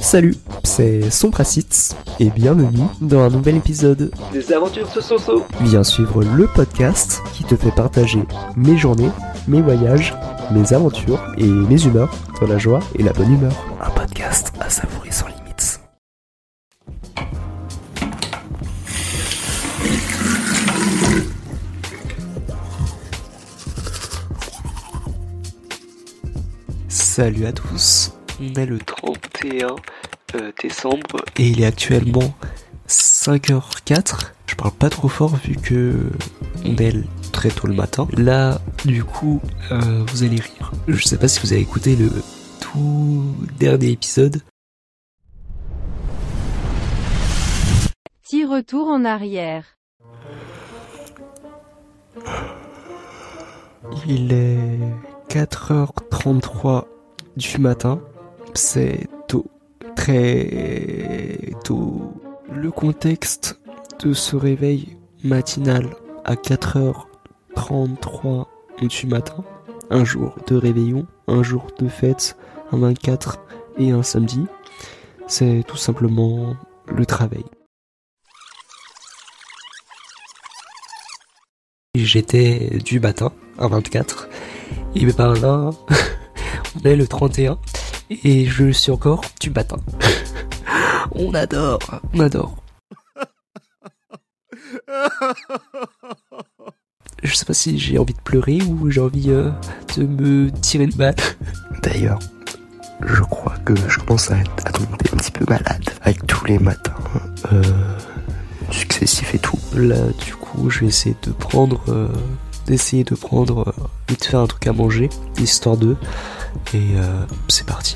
Salut, c'est Sompracitz et bienvenue dans un nouvel épisode. Des aventures de Soso. Viens suivre le podcast qui te fait partager mes journées, mes voyages, mes aventures et mes humeurs dans la joie et la bonne humeur. Un podcast à savourer sans limites. Salut à tous, on est le 31 euh, décembre et il est actuellement 5h04. Je parle pas trop fort vu que on est très tôt le matin. Là, du coup, euh, vous allez rire. Je sais pas si vous avez écouté le tout dernier épisode. Petit retour en arrière. Il est 4h33 du matin. C'est tôt. Très tôt. Le contexte de ce réveil matinal à 4h33 du matin. Un jour de réveillon, un jour de fête, un 24 et un samedi. C'est tout simplement le travail. J'étais du matin, un 24, et ben là, on est le 31, et je suis encore du matin. on adore, on adore. Je sais pas si j'ai envie de pleurer ou j'ai envie euh, de me tirer une balle. D'ailleurs, je crois que je commence à, être, à tomber un petit peu malade avec tous les matins euh, successifs et tout. Là, du coup, je vais essayer de prendre, euh, d'essayer de prendre, euh, vite faire un truc à manger, histoire de, et euh, c'est parti.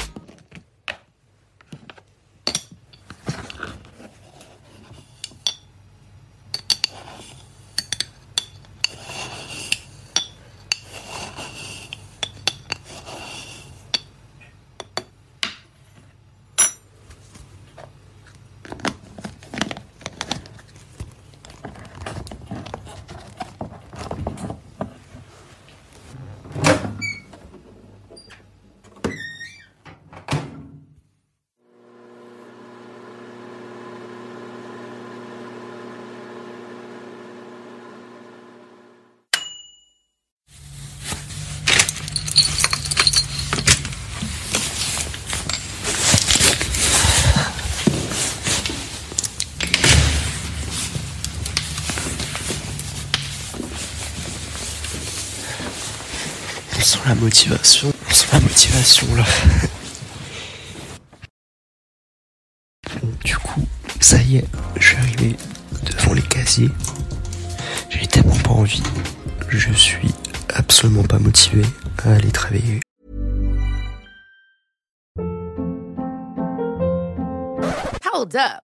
On sent la motivation. On sent la motivation là. Du coup, ça y est, je suis arrivé devant les casiers. J'ai tellement pas envie. Je suis absolument pas motivé à aller travailler. Hold up.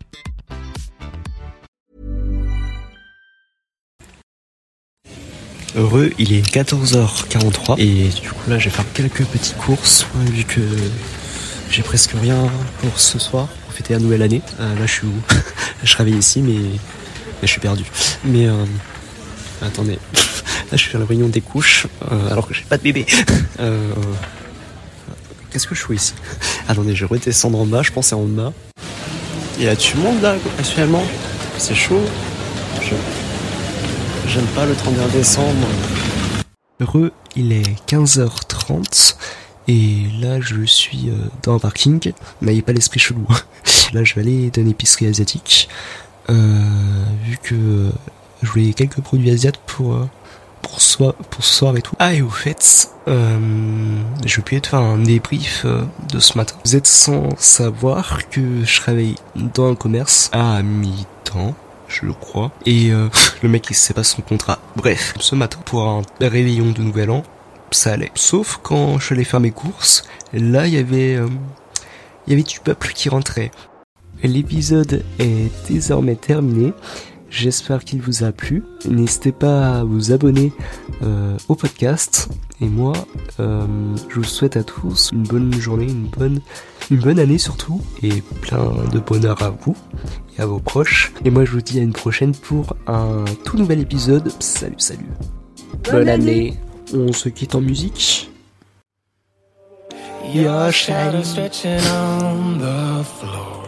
Heureux, il est 14h43 et du coup là je vais faire quelques petites courses hein, vu que j'ai presque rien pour ce soir pour fêter la nouvelle année. Euh, là je suis où Je travaille ici mais, je suis perdu. Mais euh, attendez, là je suis à la réunion des couches euh, alors que j'ai pas de bébé. Qu'est-ce que je fais ici Attendez, je vais redescendre en bas, je pense c'est en bas. Il y a du monde là actuellement, c'est chaud? J'aime pas le 31 décembre. Heureux, il est 15h30 et là, je suis euh, dans un parking. N'ayez pas l'esprit chelou. hein. là, je vais aller dans une épicerie asiatique. Euh, vu que je voulais quelques produits asiatiques pour, euh, pour, pour ce soir et tout. Ah, et au fait, euh, je vais peut-être faire un débrief euh, de ce matin. Vous êtes sans savoir que je travaille dans un commerce à mi-temps je le crois. Et euh, le mec il sait pas son contrat. Bref, ce matin, pour un réveillon de nouvel an, ça allait. Sauf quand je suis allé faire mes courses, là il y avait... euh, il y avait du peuple qui rentrait. L'épisode est désormais terminé. J'espère qu'il vous a plu. N'hésitez pas à vous abonner euh, au podcast. Et moi, euh, je vous souhaite à tous une bonne journée, une bonne, une bonne année surtout, et plein de bonheur à vous et à vos proches. Et moi, je vous dis à une prochaine pour un tout nouvel épisode. Salut, salut. Bonne, année. On se quitte en musique. Your shadow stretching on the floor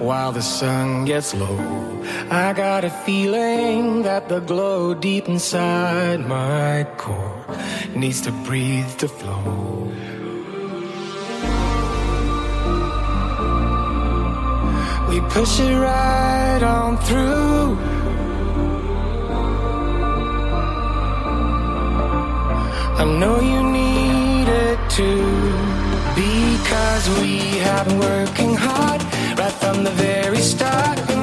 while the sun gets low. I got a feeling that the glow deep inside my core needs to breathe to flow. We push it right on through. I know you need it too. Because we have been working hard from the very start.